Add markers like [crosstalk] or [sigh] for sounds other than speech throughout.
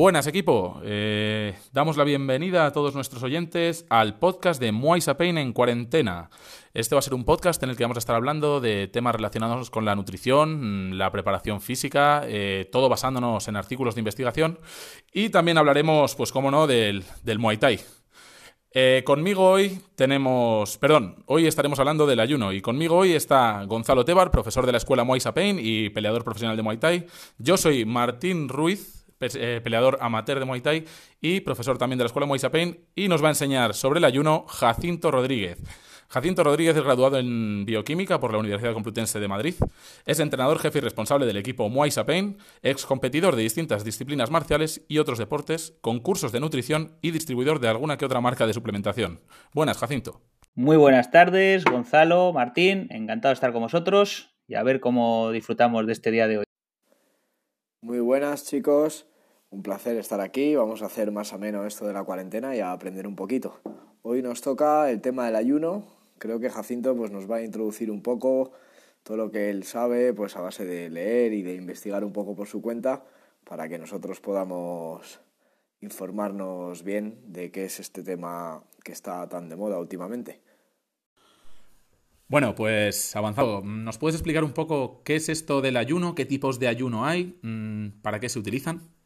Buenas equipo, eh, damos la bienvenida a todos nuestros oyentes al podcast de Muay Pain en cuarentena. Este va a ser un podcast en el que vamos a estar hablando de temas relacionados con la nutrición, la preparación física, eh, todo basándonos en artículos de investigación y también hablaremos, pues cómo no, del, del Muay Thai. Eh, conmigo hoy tenemos, perdón, hoy estaremos hablando del ayuno y conmigo hoy está Gonzalo Tebar, profesor de la escuela Muay Pain y peleador profesional de Muay Thai. Yo soy Martín Ruiz, peleador amateur de Muay Thai y profesor también de la Escuela Muay Pain, y nos va a enseñar sobre el ayuno Jacinto Rodríguez. Jacinto Rodríguez es graduado en Bioquímica por la Universidad Complutense de Madrid. Es entrenador jefe y responsable del equipo Muay Pain, ex competidor de distintas disciplinas marciales y otros deportes, con cursos de nutrición y distribuidor de alguna que otra marca de suplementación. Buenas, Jacinto. Muy buenas tardes, Gonzalo, Martín. Encantado de estar con vosotros y a ver cómo disfrutamos de este día de hoy. Muy buenas, chicos. Un placer estar aquí, vamos a hacer más ameno esto de la cuarentena y a aprender un poquito. Hoy nos toca el tema del ayuno, creo que Jacinto pues, nos va a introducir un poco todo lo que él sabe, pues a base de leer y de investigar un poco por su cuenta, para que nosotros podamos informarnos bien de qué es este tema que está tan de moda últimamente. Bueno, pues avanzado. ¿Nos puedes explicar un poco qué es esto del ayuno? ¿Qué tipos de ayuno hay? Mm, ¿Para qué se utilizan?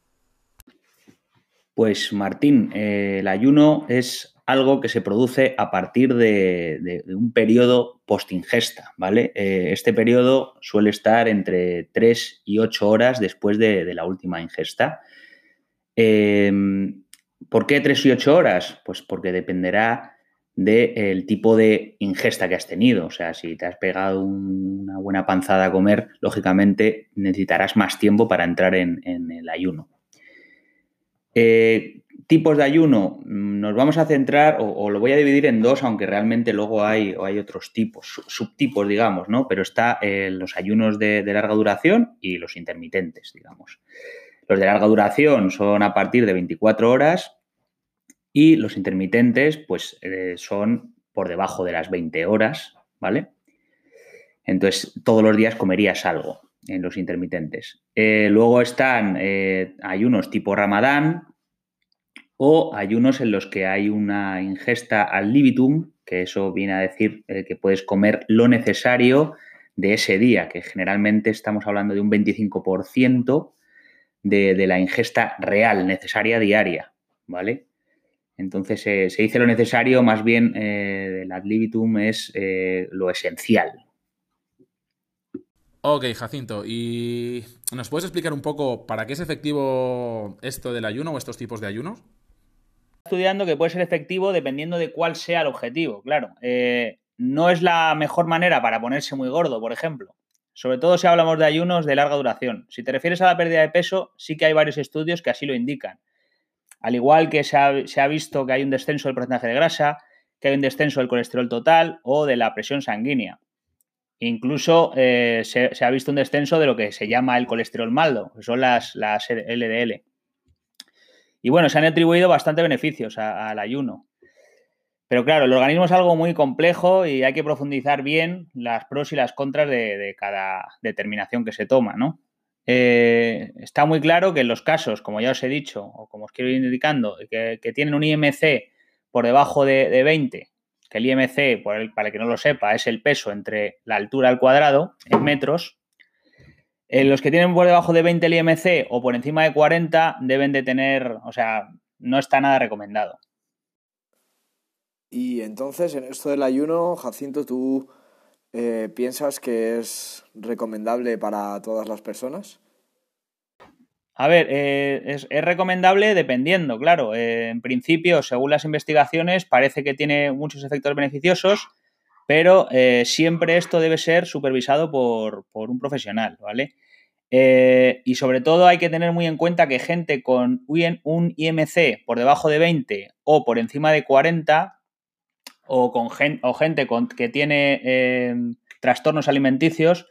Pues Martín, eh, el ayuno es algo que se produce a partir de, un periodo post-ingesta, ¿vale? Eh, este periodo suele estar entre 3 y 8 horas después de, la última ingesta. Em, ¿Por qué 3 y 8 horas? Pues porque dependerá del tipo de ingesta que has tenido. O sea, si te has pegado una buena panzada a comer, lógicamente necesitarás más tiempo para entrar en el ayuno. Eh, tipos de ayuno, mm, nos vamos a centrar, o, lo voy a dividir en dos, aunque realmente luego hay, hay otros tipos, subtipos, digamos, ¿no? Pero está eh, los ayunos de, larga duración y los intermitentes, digamos. Los de larga duración son a partir de 24 horas y los intermitentes, pues, eh, son por debajo de las 20 horas, ¿vale? Entonces, todos los días comerías algo en los intermitentes. Eh, luego están eh, ayunos tipo ramadán o ayunos en los que hay una ingesta al libitum, que eso viene a decir eh, que puedes comer lo necesario de ese día, que generalmente estamos hablando de un 25% de, la ingesta real, necesaria diaria, ¿vale? Entonces se dice lo necesario, más bien el ad libitum es lo esencial, Ok, Jacinto, ¿y nos puedes explicar un poco para qué es efectivo esto del ayuno o estos tipos de ayunos? Estudiando que puede ser efectivo dependiendo de cuál sea el objetivo, claro. Eh, no es la mejor manera para ponerse muy gordo, por ejemplo. Sobre todo si hablamos de ayunos de larga duración. Si te refieres a la pérdida de peso, sí que hay varios estudios que así lo indican. Al igual que se ha, se ha visto que hay un descenso del porcentaje de grasa, que hay un descenso del colesterol total o de la presión sanguínea. Incluso eh, se, ha visto un descenso de lo que se llama el colesterol maldo, que son las, LDL. Y bueno, se han atribuido bastante beneficios al ayuno. Pero claro, el organismo es algo muy complejo y hay que profundizar bien las pros y las contras de, cada determinación que se toma, ¿no? Eh, está muy claro que en los casos, como ya os he dicho, o como os quiero ir indicando, que, tienen un IMC por debajo de, de 20 el IMC, para el que no lo sepa, es el peso entre la altura al cuadrado en metros. Eh, los que tienen por debajo de 20 el IMC o por encima de 40 deben de tener, o sea, no está nada recomendado. Y entonces, en esto del ayuno, Jacinto, ¿tú eh, piensas que es recomendable para todas las personas? A ver, eh, es, recomendable dependiendo, claro. Eh, en principio, según las investigaciones, parece que tiene muchos efectos beneficiosos, pero eh, siempre esto debe ser supervisado por, un profesional, ¿vale? y sobre todo hay que tener muy en cuenta que gente con un IMC por debajo de 20 o por encima de 40 o, con o gente que tiene trastornos alimenticios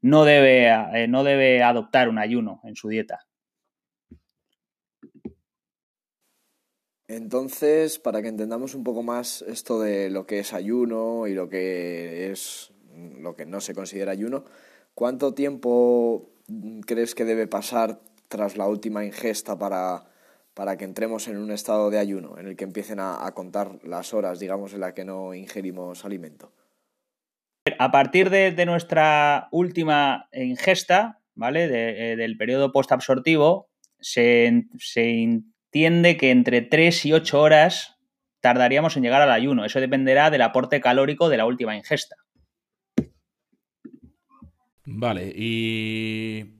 no debe, no debe adoptar un ayuno en su dieta. Entonces, para que entendamos un poco más esto de lo que es ayuno y lo que es lo que no se considera ayuno, ¿cuánto tiempo crees que debe pasar tras la última ingesta para para que entremos en un estado de ayuno, en el que empiecen a, contar las horas, digamos, en las que no ingerimos alimento? A partir de, nuestra última ingesta, ¿vale? Eh, del periodo postabsortivo, se, se entiende que entre 3 y 8 horas tardaríamos en llegar al ayuno. Eso dependerá del aporte calórico de la última ingesta. Vale, ¿y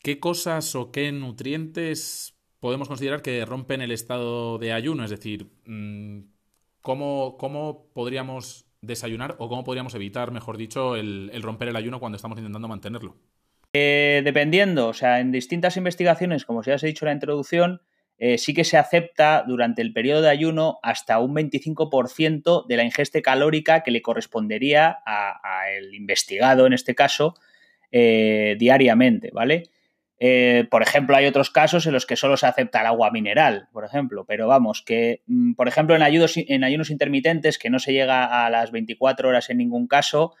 qué cosas o qué nutrientes podemos considerar que rompen el estado de ayuno? Es decir, mm, ¿cómo, podríamos desayunar o cómo podríamos evitar, mejor dicho, el, romper el ayuno cuando estamos intentando mantenerlo? Eh, dependiendo, o sea, en distintas investigaciones, como ya os he dicho en la introducción, eh, sí que se acepta durante el periodo de ayuno hasta un 25% de la ingesta calórica que le correspondería al investigado, en este caso, eh, diariamente, ¿vale? Eh, por ejemplo, hay otros casos en los que solo se acepta el agua mineral, por ejemplo, pero vamos, que, mm, por ejemplo, en, en ayunos intermitentes, que no se llega a las 24 horas en ningún caso,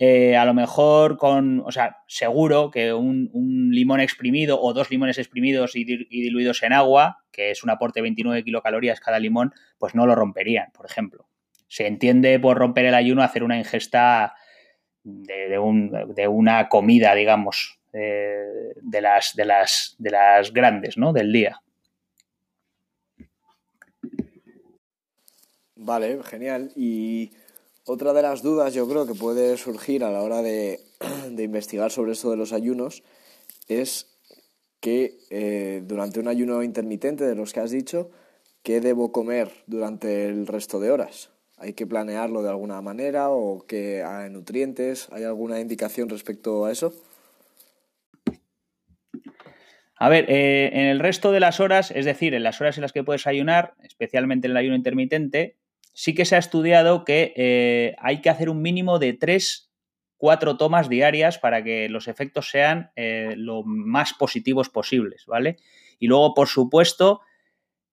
eh, a lo mejor con, o sea, seguro que un, limón exprimido o dos limones exprimidos y, diluidos en agua, que es un aporte de 29 kilocalorías cada limón, pues no lo romperían, por ejemplo. Se entiende por romper el ayuno hacer una ingesta de, una comida, digamos, eh, de, las, de, las, de las grandes, ¿no? Del día. Vale, genial. Y otra de las dudas yo creo que puede surgir a la hora [clears throat] de, investigar sobre esto de los ayunos es que eh, durante un ayuno intermitente de los que has dicho, ¿qué debo comer durante el resto de horas? ¿Hay que planearlo de alguna manera o qué hay nutrientes? ¿Hay alguna indicación respecto a eso? A ver, eh, en el resto de las horas, es decir, en las horas en las que puedes ayunar, especialmente en el ayuno intermitente, sí que se ha estudiado que eh, hay que hacer un mínimo de 3, 4 tomas diarias para que los efectos sean eh, lo más positivos posibles, ¿vale? Y luego, por supuesto,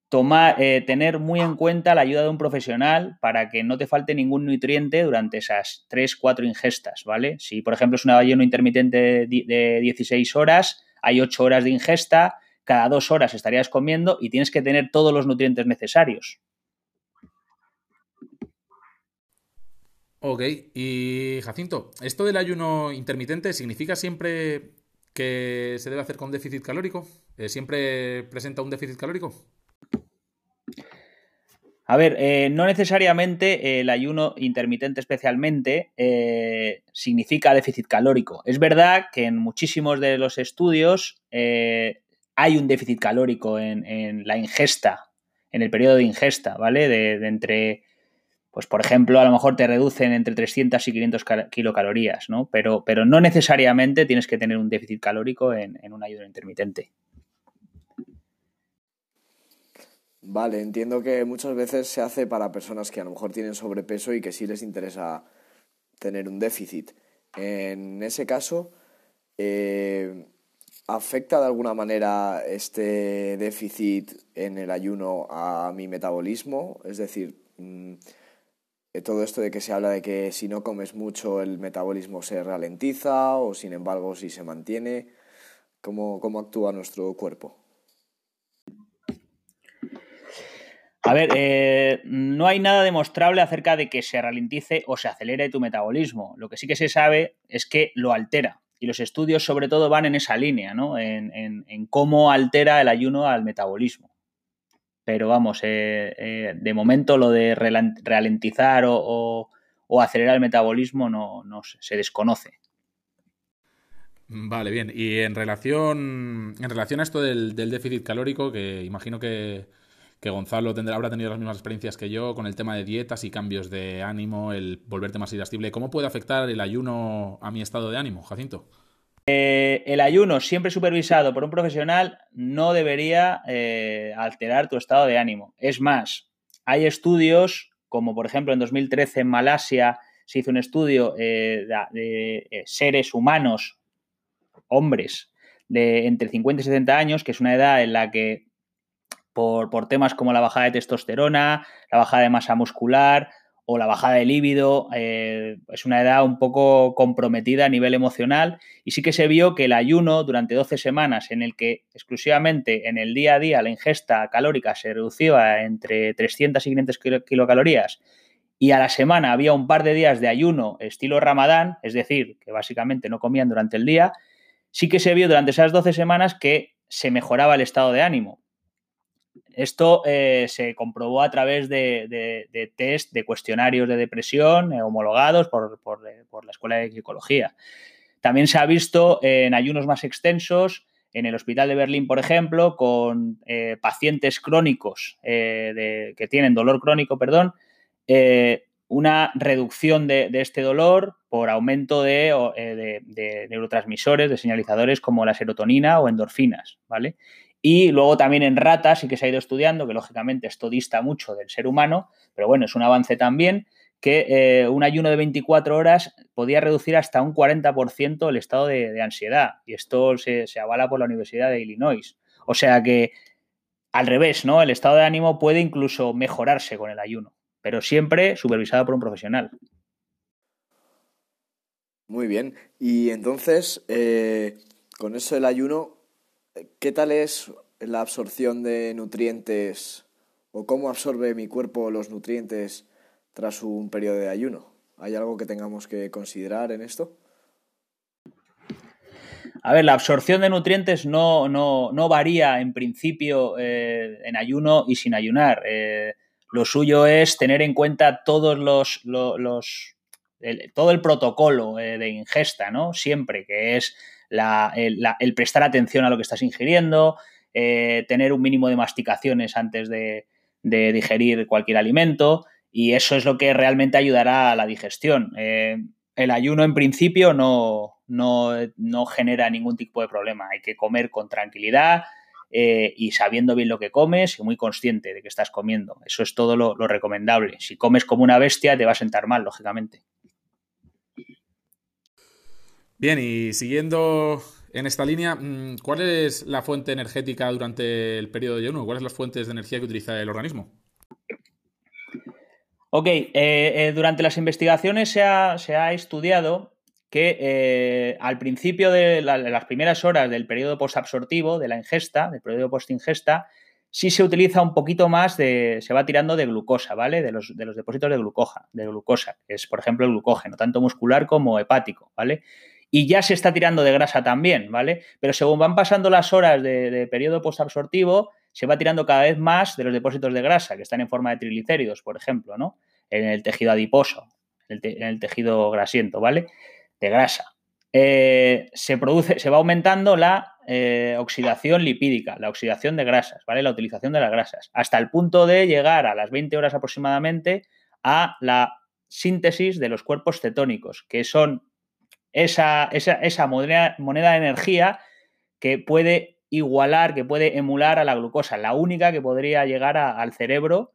tomar, eh, tener muy en cuenta la ayuda de un profesional para que no te falte ningún nutriente durante esas 3, 4 ingestas, ¿vale? Si, por ejemplo, es un ayuno intermitente de 16 horas, hay 8 horas de ingesta, cada dos horas estarías comiendo y tienes que tener todos los nutrientes necesarios. Ok, y Jacinto, ¿esto del ayuno intermitente significa siempre que se debe hacer con déficit calórico? Eh, ¿Siempre presenta un déficit calórico? A ver, eh, no necesariamente el ayuno intermitente especialmente eh, significa déficit calórico. Es verdad que en muchísimos de los estudios hay un déficit calórico en, la ingesta, en el periodo de ingesta, ¿vale? de entre pues por ejemplo, a lo mejor te reducen entre 300 y 500 kilocalorías, ¿no? Pero, pero no necesariamente tienes que tener un déficit calórico en, un ayuno intermitente. Vale, entiendo que muchas veces se hace para personas que a lo mejor tienen sobrepeso y que sí les interesa tener un déficit. En ese caso, eh, ¿afecta de alguna manera este déficit en el ayuno a mi metabolismo? Es decir, mm, todo esto de que se habla de que si no comes mucho el metabolismo se ralentiza o sin embargo si se mantiene, ¿cómo, actúa nuestro cuerpo? A ver, eh, no hay nada demostrable acerca de que se ralentice o se acelere tu metabolismo. Lo que sí que se sabe es que lo altera. Y los estudios sobre todo van en esa línea, ¿no? en cómo altera el ayuno al metabolismo pero vamos, eh, eh, de momento lo de ralentizar o, acelerar el metabolismo no, se desconoce. Vale, bien. Y en relación, en relación a esto del, déficit calórico, que imagino que, Gonzalo tendrá, habrá tenido las mismas experiencias que yo con el tema de dietas y cambios de ánimo, el volverte más irascible, ¿cómo puede afectar el ayuno a mi estado de ánimo, Jacinto? Eh, el ayuno siempre supervisado por un profesional no debería eh, alterar tu estado de ánimo. Es más, hay estudios, como por ejemplo en 2013 en Malasia se hizo un estudio eh, de, seres humanos, hombres, de entre 50 y 60 años, que es una edad en la que por, por temas como la bajada de testosterona, la bajada de masa muscular o la bajada de líbido. Eh, es una edad un poco comprometida a nivel emocional y sí que se vio que el ayuno durante 12 semanas en el que exclusivamente en el día a día la ingesta calórica se reducía entre 300 y 500 kilocalorías y a la semana había un par de días de ayuno estilo ramadán, es decir, que básicamente no comían durante el día, sí que se vio durante esas 12 semanas que se mejoraba el estado de ánimo. Esto eh, se comprobó a través de, test de cuestionarios de depresión eh, homologados por, la Escuela de Psicología. También se ha visto en ayunos más extensos, en el Hospital de Berlín, por ejemplo, con eh, pacientes crónicos que tienen dolor crónico, perdón, una reducción de, este dolor por aumento de, de, neurotransmisores, de señalizadores como la serotonina o endorfinas, ¿vale? Y luego también en ratas sí que se ha ido estudiando, que lógicamente esto dista mucho del ser humano, pero bueno, es un avance también, que eh, un ayuno de 24 horas podía reducir hasta un 40% el estado de, ansiedad. Y esto se, avala por la Universidad de Illinois. O sea que al revés, ¿no? El estado de ánimo puede incluso mejorarse con el ayuno, pero siempre supervisado por un profesional. Muy bien. Y entonces, eh, con eso el ayuno, ¿Qué tal es la absorción de nutrientes o cómo absorbe mi cuerpo los nutrientes tras un periodo de ayuno? ¿Hay algo que tengamos que considerar en esto? A ver, la absorción de nutrientes no, varía en principio eh, en ayuno y sin ayunar. Eh, lo suyo es tener en cuenta todos los, todo el protocolo eh, de ingesta, ¿no? Siempre, que es el, prestar atención a lo que estás ingiriendo, eh, tener un mínimo de masticaciones antes de, digerir cualquier alimento y eso es lo que realmente ayudará a la digestión. Eh, el ayuno en principio no, no, genera ningún tipo de problema. Hay que comer con tranquilidad eh, y sabiendo bien lo que comes y muy consciente de que estás comiendo. Eso es todo lo, lo recomendable. Si comes como una bestia te va a sentar mal, lógicamente. Bien, y siguiendo en esta línea, mm, ¿cuál es la fuente energética durante el periodo de ayuno? ¿Cuáles son las fuentes de energía que utiliza el organismo? Ok, eh, eh, durante las investigaciones se ha, estudiado que eh, al principio de las primeras horas del periodo postabsortivo, de la ingesta, del periodo postingesta, sí se utiliza un poquito más de, se va tirando de glucosa, ¿vale? De los, de los depósitos de glucosa, de glucosa, que es, por ejemplo, el glucógeno, tanto muscular como hepático, ¿vale? Y ya se está tirando de grasa también, ¿vale? Pero según van pasando las horas de, periodo postabsortivo, se va tirando cada vez más de los depósitos de grasa, que están en forma de triglicéridos, por ejemplo, ¿no? En el tejido adiposo, en el, tejido grasiento, ¿vale? De grasa. Eh, se produce, se va aumentando la eh, oxidación lipídica, la oxidación de grasas, ¿vale? La utilización de las grasas, hasta el punto de llegar a las 20 horas aproximadamente a la síntesis de los cuerpos cetónicos, que son esa, moneda, de energía que puede igualar, que puede emular a la glucosa, la única que podría llegar al cerebro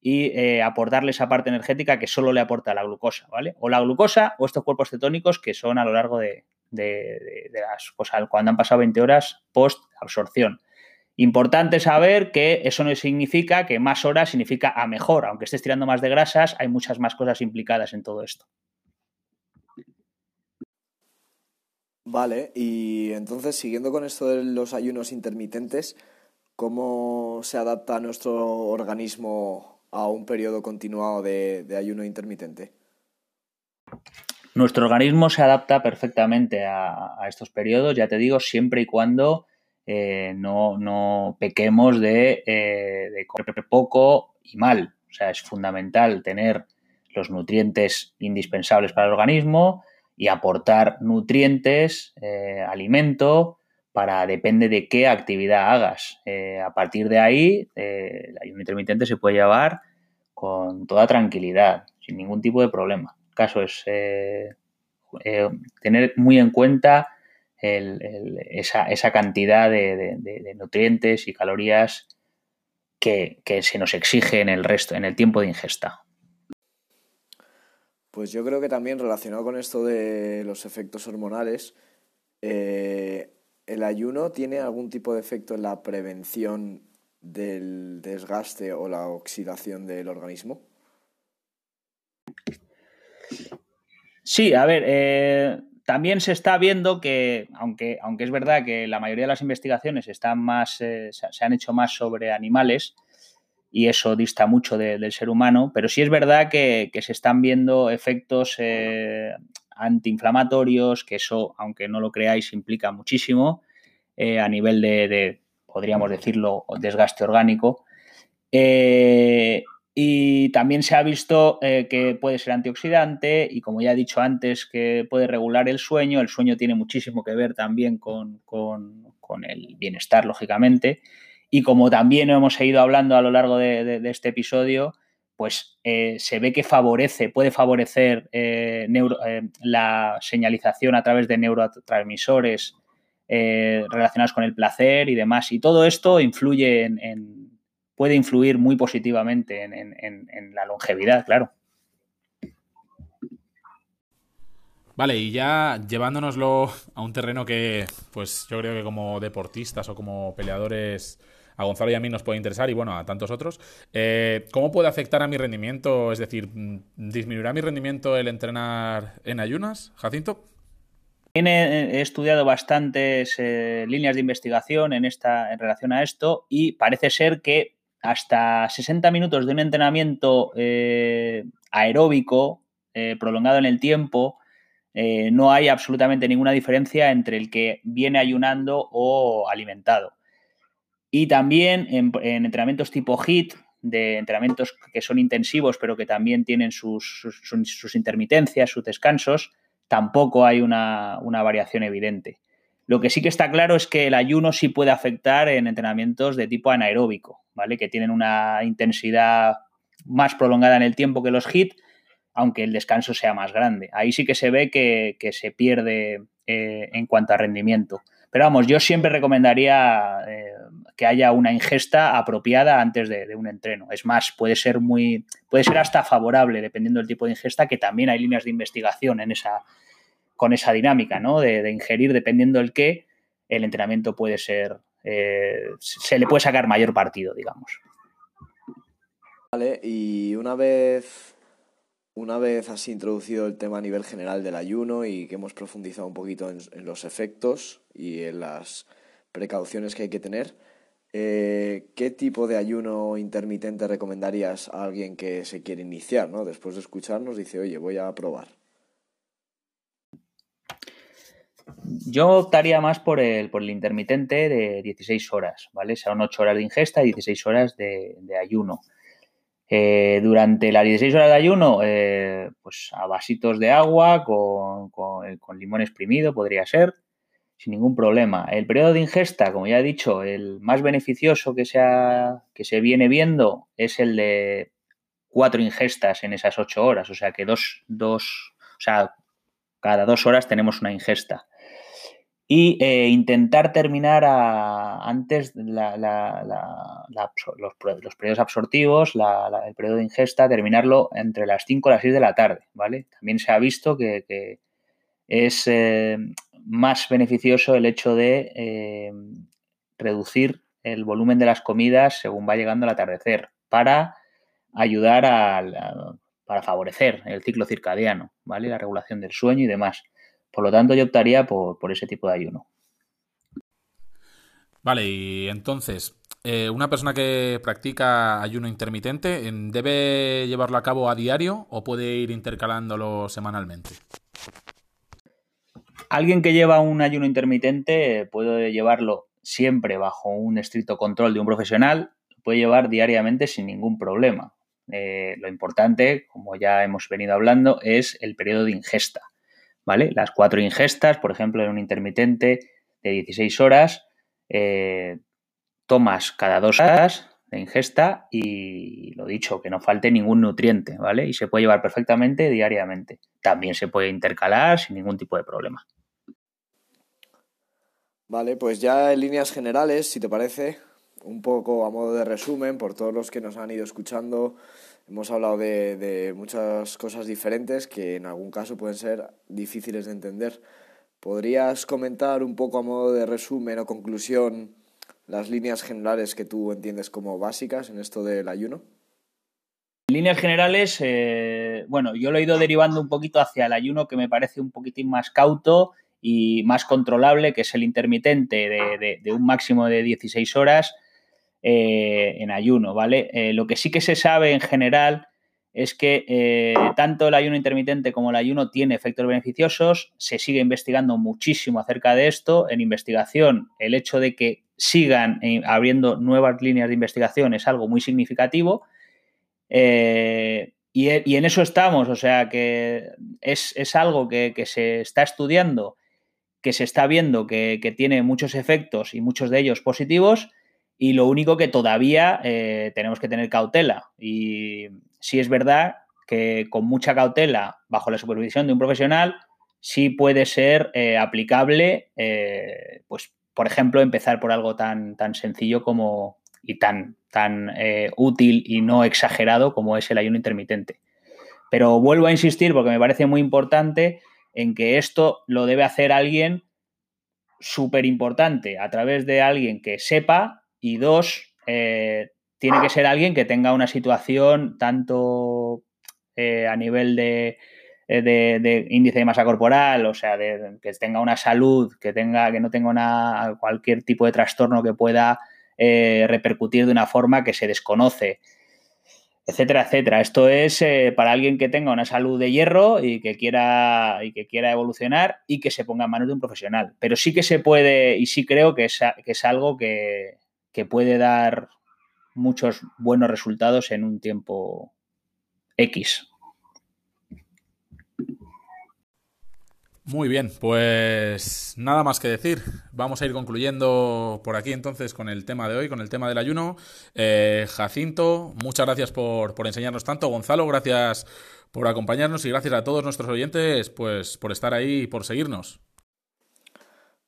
y eh, aportarle esa parte energética que solo le aporta la glucosa, ¿vale? O la glucosa o estos cuerpos cetónicos que son a lo largo de, las, pues, cuando han pasado 20 horas post absorción. Importante saber que eso no significa que más horas significa a mejor, aunque estés tirando más de grasas, hay muchas más cosas implicadas en todo esto. Vale, y entonces siguiendo con esto de los ayunos intermitentes, ¿cómo se adapta nuestro organismo a un periodo continuado de, ayuno intermitente? Nuestro organismo se adapta perfectamente a, estos periodos, ya te digo, siempre y cuando eh, no, pequemos de, eh, de comer poco y mal. O sea, es fundamental tener los nutrientes indispensables para el organismo, y aportar nutrientes, eh, alimento, para depende de qué actividad hagas. Eh, a partir de ahí, eh, el ayuno intermitente se puede llevar con toda tranquilidad, sin ningún tipo de problema. El caso es tener muy en cuenta esa, cantidad de, nutrientes y calorías que, que se nos exige en el resto, en el tiempo de ingesta. Pues yo creo que también relacionado con esto de los efectos hormonales, eh, ¿el ayuno tiene algún tipo de efecto en la prevención del desgaste o la oxidación del organismo? Sí, a ver, eh, también se está viendo que, aunque, aunque es verdad que la mayoría de las investigaciones están más, eh, se han hecho más sobre animales, y eso dista mucho del ser humano, pero sí es verdad que, se están viendo efectos eh, antiinflamatorios, que eso, aunque no lo creáis, implica muchísimo eh, a nivel de, podríamos decirlo, desgaste orgánico. Eh, y también se ha visto que puede ser antioxidante y como ya he dicho antes, que puede regular el sueño. El sueño tiene muchísimo que ver también con, con el bienestar, lógicamente. Y como también hemos ido hablando a lo largo de, este episodio, pues eh, se ve que favorece, puede favorecer eh, eh, la señalización a través de neurotransmisores relacionados con el placer y demás. Y todo esto influye en, puede influir muy positivamente en, la longevidad, claro. Vale, y ya llevándonoslo a un terreno que, pues yo creo que como deportistas o como peleadores a Gonzalo y a mí nos puede interesar y bueno, a tantos otros. Eh, ¿Cómo puede afectar a mi rendimiento? Es decir, ¿disminuirá mi rendimiento el entrenar en ayunas, Jacinto? He estudiado bastantes eh, líneas de investigación en, esta, en relación a esto y parece ser que hasta 60 minutos de un entrenamiento eh, aeróbico prolongado en el tiempo, no hay absolutamente ninguna diferencia entre el que viene ayunando o alimentado. Y también en, entrenamientos tipo HIT, de entrenamientos que son intensivos, pero que también tienen sus, intermitencias, sus descansos, tampoco hay una, variación evidente. Lo que sí que está claro es que el ayuno sí puede afectar en entrenamientos de tipo anaeróbico, ¿vale? Que tienen una intensidad más prolongada en el tiempo que los HIT, aunque el descanso sea más grande. Ahí sí que se ve que, se pierde eh, en cuanto a rendimiento. Pero vamos, yo siempre recomendaría eh, que haya una ingesta apropiada antes de, un entreno. Es más, puede ser muy, puede ser hasta favorable, dependiendo del tipo de ingesta, que también hay líneas de investigación en esa, con esa dinámica, ¿no? De, ingerir, dependiendo del qué, el entrenamiento puede ser, eh, se le puede sacar mayor partido, digamos. Vale, y una vez una vez has introducido el tema a nivel general del ayuno y que hemos profundizado un poquito en, los efectos y en las precauciones que hay que tener, eh, ¿qué tipo de ayuno intermitente recomendarías a alguien que se quiere iniciar? ¿no? Después de escucharnos dice, oye, voy a probar. Yo optaría más por el, por el intermitente de 16 horas, ¿vale? Son 8 horas de ingesta y 16 horas de ayuno. Eh, durante las 16 horas de ayuno, eh, pues a vasitos de agua con, con, limón exprimido podría ser, sin ningún problema. El periodo de ingesta, como ya he dicho, el más beneficioso que se, que se viene viendo es el de cuatro ingestas en esas ocho horas, o sea que dos, dos, o sea, cada dos horas tenemos una ingesta y eh, intentar terminar antes los, periodos absortivos, el periodo de ingesta, terminarlo entre las 5 y las 6 de la tarde, ¿vale? También se ha visto que, es eh, más beneficioso el hecho de eh, reducir el volumen de las comidas según va llegando el atardecer para ayudar a, para favorecer el ciclo circadiano, ¿vale? La regulación del sueño y demás. Por lo tanto, yo optaría por, ese tipo de ayuno. Vale, y entonces, eh, una persona que practica ayuno intermitente, ¿debe llevarlo a cabo a diario o puede ir intercalándolo semanalmente? Alguien que lleva un ayuno intermitente puede llevarlo siempre bajo un estricto control de un profesional, puede llevar diariamente sin ningún problema. Eh, lo importante, como ya hemos venido hablando, es el periodo de ingesta. ¿vale? Las cuatro ingestas, por ejemplo, en un intermitente de 16 horas, eh, tomas cada dos horas de ingesta y lo dicho, que no falte ningún nutriente, ¿vale? Y se puede llevar perfectamente diariamente. También se puede intercalar sin ningún tipo de problema. Vale, pues ya en líneas generales, si te parece, un poco a modo de resumen, por todos los que nos han ido escuchando, Hemos hablado de, muchas cosas diferentes que en algún caso pueden ser difíciles de entender. ¿Podrías comentar un poco a modo de resumen o conclusión las líneas generales que tú entiendes como básicas en esto del ayuno? En líneas generales, eh, bueno, yo lo he ido derivando un poquito hacia el ayuno que me parece un poquitín más cauto y más controlable, que es el intermitente de, un máximo de 16 horas eh, en ayuno, ¿vale? Eh, lo que sí que se sabe en general es que eh, tanto el ayuno intermitente como el ayuno tiene efectos beneficiosos. Se sigue investigando muchísimo acerca de esto. En investigación, el hecho de que sigan abriendo nuevas líneas de investigación es algo muy significativo. Y, en eso estamos, o sea que es, algo que, se está estudiando que se está viendo que, tiene muchos efectos y muchos de ellos positivos y lo único que todavía eh, tenemos que tener cautela. Y sí es verdad que con mucha cautela, bajo la supervisión de un profesional, sí puede ser eh, aplicable, eh, pues, por ejemplo, empezar por algo tan, tan sencillo como y tan, tan útil y no exagerado como es el ayuno intermitente. Pero vuelvo a insistir porque me parece muy importante en que esto lo debe hacer alguien súper importante a través de alguien que sepa y dos, eh, tiene que ser alguien que tenga una situación tanto eh, a nivel de, eh, de, índice de masa corporal, o sea, de, que tenga una salud, que, tenga, que no tenga una, cualquier tipo de trastorno que pueda repercutir de una forma que se desconoce etcétera, etcétera. Esto es eh, para alguien que tenga una salud de hierro y que quiera y que quiera evolucionar y que se ponga en manos de un profesional. Pero sí que se puede y sí creo que es, que es algo que, que puede dar muchos buenos resultados en un tiempo X. Muy bien, pues nada más que decir. Vamos a ir concluyendo por aquí entonces con el tema de hoy, con el tema del ayuno. Eh, Jacinto, muchas gracias por, enseñarnos tanto. Gonzalo, gracias por acompañarnos y gracias a todos nuestros oyentes pues por estar ahí y por seguirnos.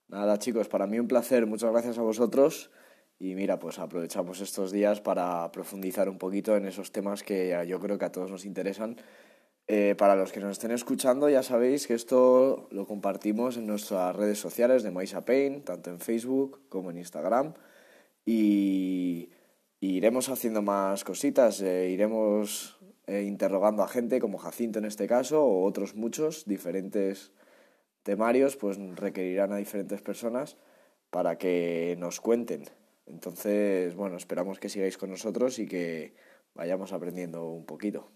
Nada chicos, para mí un placer. Muchas gracias a vosotros. Y mira, pues aprovechamos estos días para profundizar un poquito en esos temas que yo creo que a todos nos interesan eh, para los que nos estén escuchando, ya sabéis que esto lo compartimos en nuestras redes sociales de Maisa Pain, tanto en Facebook como en Instagram. Y, iremos haciendo más cositas, eh, iremos eh, interrogando a gente como Jacinto en este caso, o otros muchos, diferentes temarios, pues requerirán a diferentes personas para que nos cuenten. Entonces, bueno, esperamos que sigáis con nosotros y que vayamos aprendiendo un poquito.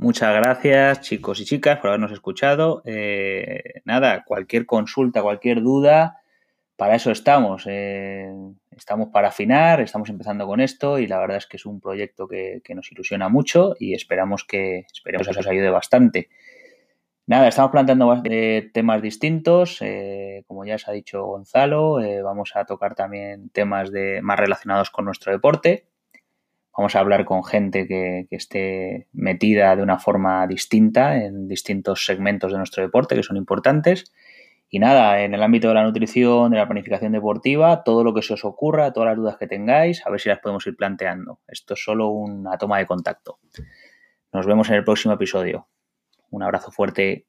Muchas gracias, chicos y chicas, por habernos escuchado. Eh, nada, cualquier consulta, cualquier duda, para eso estamos. Eh, estamos para afinar, estamos empezando con esto y la verdad es que es un proyecto que, nos ilusiona mucho y esperamos que, esperemos que os ayude bastante. Nada, estamos planteando eh, temas distintos, como ya se ha dicho Gonzalo, vamos a tocar también temas de, más relacionados con nuestro deporte Vamos a hablar con gente que, esté metida de una forma distinta en distintos segmentos de nuestro deporte que son importantes. Y nada, en el ámbito de la nutrición, de la planificación deportiva, todo lo que se os ocurra, todas las dudas que tengáis, a ver si las podemos ir planteando. Esto es solo una toma de contacto. Nos vemos en el próximo episodio. Un abrazo fuerte.